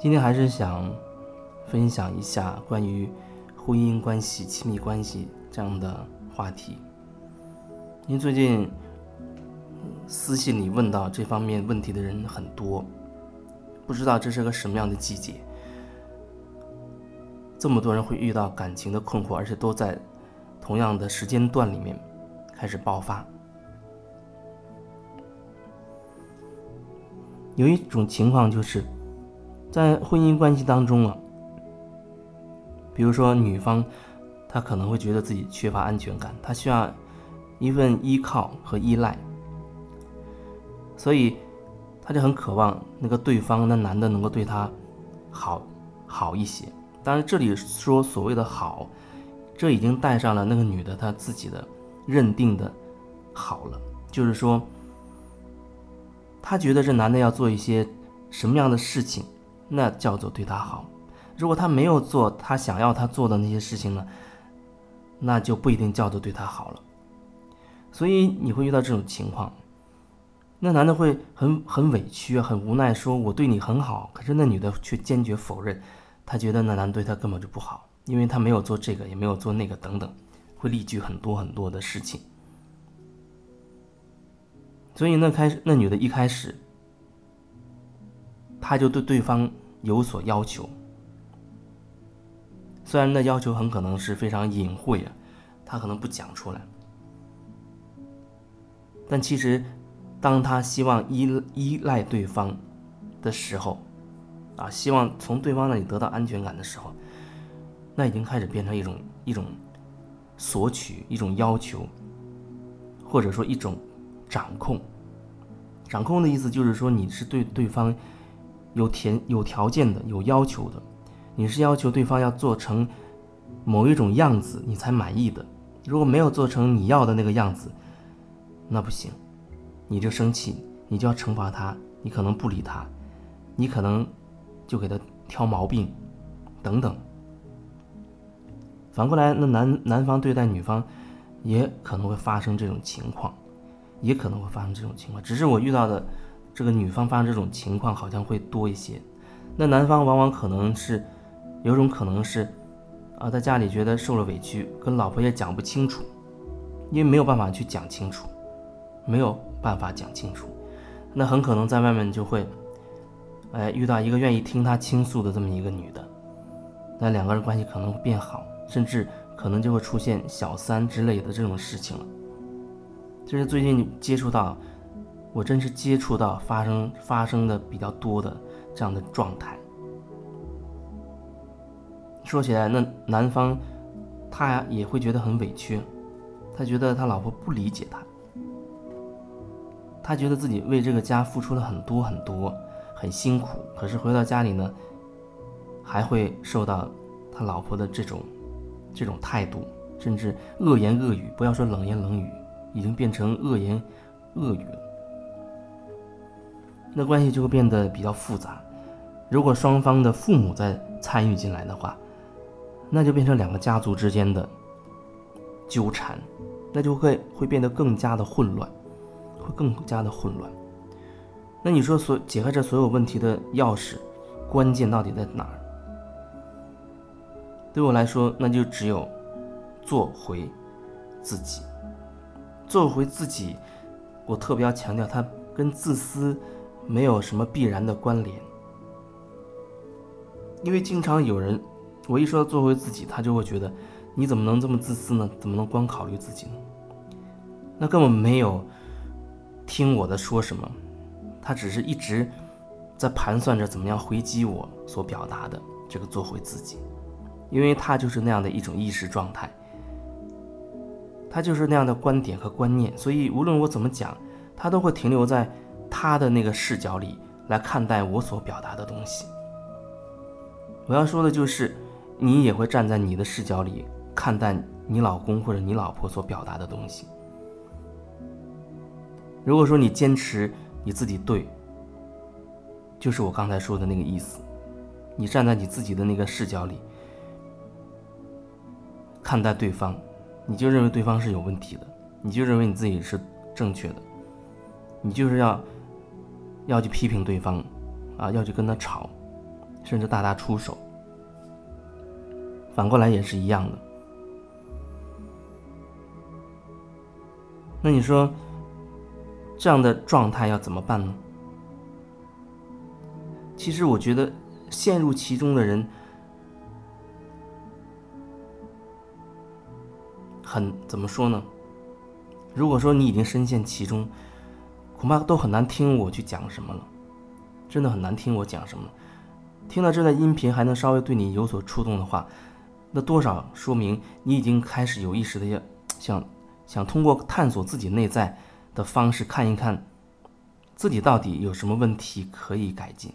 今天还是想分享一下关于婚姻关系、亲密关系这样的话题，因为最近私信里问到这方面问题的人很多，不知道这是个什么样的季节，这么多人会遇到感情的困惑，而且都在同样的时间段里面开始爆发。有一种情况就是。在婚姻关系当中啊，比如说女方，她可能会觉得自己缺乏安全感，她需要一份依靠和依赖，所以她就很渴望那个对方那男的能够对她好好一些。当然，这里说所谓的好，这已经带上了那个女的她自己的认定的好了，就是说，她觉得这男的要做一些什么样的事情。那叫做对他好，如果他没有做他想要他做的那些事情呢，那就不一定叫做对他好了。所以你会遇到这种情况，那男的会很很委屈、很无奈，说我对你很好，可是那女的却坚决否认，她觉得那男对她根本就不好，因为他没有做这个，也没有做那个等等，会例举很多很多的事情。所以那开始那女的一开始，他就对对方。有所要求，虽然那要求很可能是非常隐晦啊，他可能不讲出来，但其实，当他希望依依赖对方的时候，啊，希望从对方那里得到安全感的时候，那已经开始变成一种一种索取，一种要求，或者说一种掌控。掌控的意思就是说，你是对对方。有条有条件的，有要求的，你是要求对方要做成某一种样子，你才满意的。如果没有做成你要的那个样子，那不行，你就生气，你就要惩罚他，你可能不理他，你可能就给他挑毛病，等等。反过来，那男男方对待女方，也可能会发生这种情况，也可能会发生这种情况，只是我遇到的。这个女方发生这种情况好像会多一些，那男方往往可能是，有种可能是，啊，在家里觉得受了委屈，跟老婆也讲不清楚，因为没有办法去讲清楚，没有办法讲清楚，那很可能在外面就会，哎，遇到一个愿意听他倾诉的这么一个女的，那两个人关系可能会变好，甚至可能就会出现小三之类的这种事情了，这是最近接触到。我真是接触到发生发生的比较多的这样的状态。说起来，那男方他也会觉得很委屈，他觉得他老婆不理解他，他觉得自己为这个家付出了很多很多，很辛苦，可是回到家里呢，还会受到他老婆的这种这种态度，甚至恶言恶语，不要说冷言冷语，已经变成恶言恶语了。那关系就会变得比较复杂。如果双方的父母在参与进来的话，那就变成两个家族之间的纠缠，那就会会变得更加的混乱，会更加的混乱。那你说，所解开这所有问题的钥匙，关键到底在哪儿？对我来说，那就只有做回自己。做回自己，我特别要强调，它跟自私。没有什么必然的关联，因为经常有人，我一说做回自己，他就会觉得，你怎么能这么自私呢？怎么能光考虑自己呢？那根本没有听我的说什么，他只是一直在盘算着怎么样回击我所表达的这个做回自己，因为他就是那样的一种意识状态，他就是那样的观点和观念，所以无论我怎么讲，他都会停留在。他的那个视角里来看待我所表达的东西，我要说的就是，你也会站在你的视角里看待你老公或者你老婆所表达的东西。如果说你坚持你自己对，就是我刚才说的那个意思，你站在你自己的那个视角里看待对方，你就认为对方是有问题的，你就认为你自己是正确的，你就是要。要去批评对方，啊，要去跟他吵，甚至大打出手。反过来也是一样的。那你说，这样的状态要怎么办呢？其实我觉得，陷入其中的人，很怎么说呢？如果说你已经深陷其中，恐怕都很难听我去讲什么了，真的很难听我讲什么。听到这段音频还能稍微对你有所触动的话，那多少说明你已经开始有意识的要想想通过探索自己内在的方式看一看，自己到底有什么问题可以改进。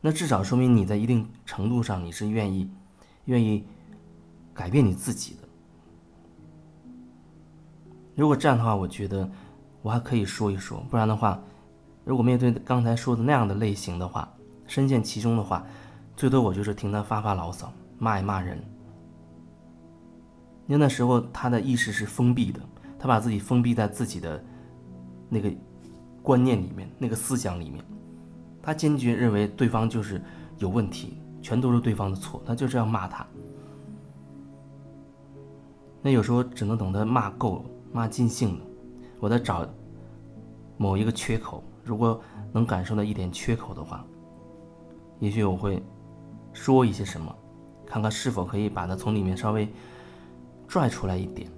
那至少说明你在一定程度上你是愿意愿意改变你自己的。如果这样的话，我觉得我还可以说一说；不然的话，如果面对刚才说的那样的类型的话，深陷其中的话，最多我就是听他发发牢骚，骂一骂人。因为那时候他的意识是封闭的，他把自己封闭在自己的那个观念里面、那个思想里面，他坚决认为对方就是有问题，全都是对方的错，他就是要骂他。那有时候只能等他骂够了。骂尽兴了，我在找某一个缺口。如果能感受到一点缺口的话，也许我会说一些什么，看看是否可以把它从里面稍微拽出来一点，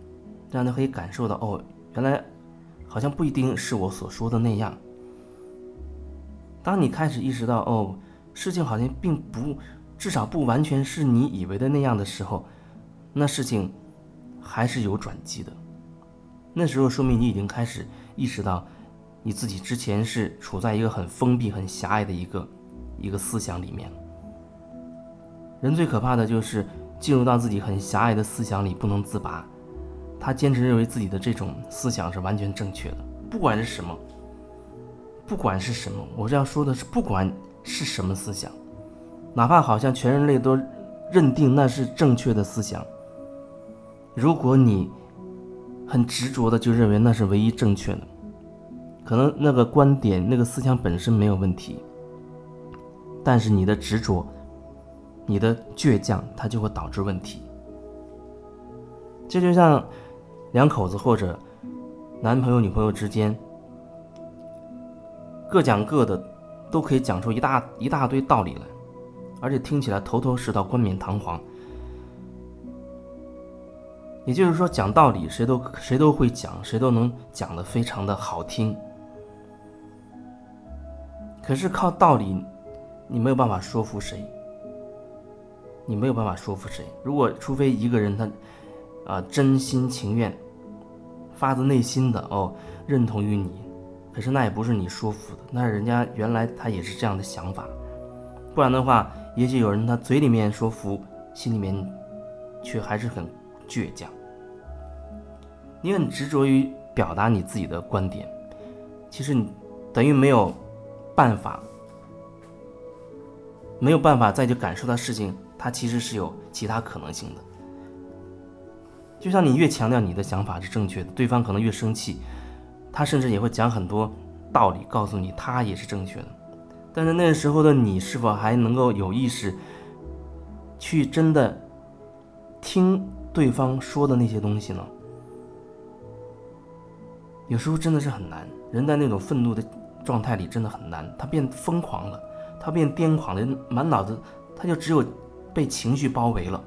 让他可以感受到哦，原来好像不一定是我所说的那样。当你开始意识到哦，事情好像并不，至少不完全是你以为的那样的时候，那事情还是有转机的。那时候说明你已经开始意识到，你自己之前是处在一个很封闭、很狭隘的一个一个思想里面。人最可怕的就是进入到自己很狭隘的思想里不能自拔。他坚持认为自己的这种思想是完全正确的，不管是什么，不管是什么，我是要说的是，不管是什么思想，哪怕好像全人类都认定那是正确的思想，如果你。很执着的就认为那是唯一正确的，可能那个观点、那个思想本身没有问题，但是你的执着、你的倔强，它就会导致问题。这就像两口子或者男朋友、女朋友之间，各讲各的，都可以讲出一大一大堆道理来，而且听起来头头是道、冠冕堂皇。也就是说，讲道理谁都谁都会讲，谁都能讲得非常的好听。可是靠道理，你没有办法说服谁，你没有办法说服谁。如果除非一个人他，啊真心情愿，发自内心的哦认同于你，可是那也不是你说服的，那人家原来他也是这样的想法。不然的话，也许有人他嘴里面说服，心里面却还是很倔强。你很执着于表达你自己的观点，其实你等于没有办法，没有办法再去感受到事情，它其实是有其他可能性的。就像你越强调你的想法是正确的，对方可能越生气，他甚至也会讲很多道理告诉你他也是正确的。但是那时候的你是否还能够有意识去真的听对方说的那些东西呢？有时候真的是很难，人在那种愤怒的状态里真的很难。他变疯狂了，他变癫狂了，满脑子他就只有被情绪包围了。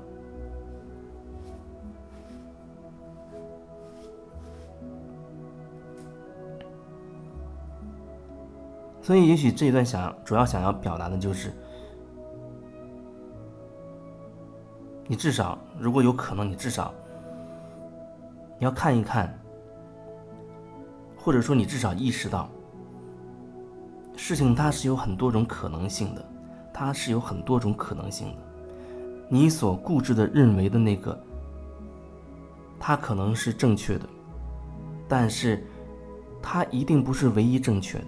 所以，也许这一段想主要想要表达的就是，你至少如果有可能，你至少你要看一看。或者说，你至少意识到，事情它是有很多种可能性的，它是有很多种可能性的。你所固执的认为的那个，它可能是正确的，但是它一定不是唯一正确的。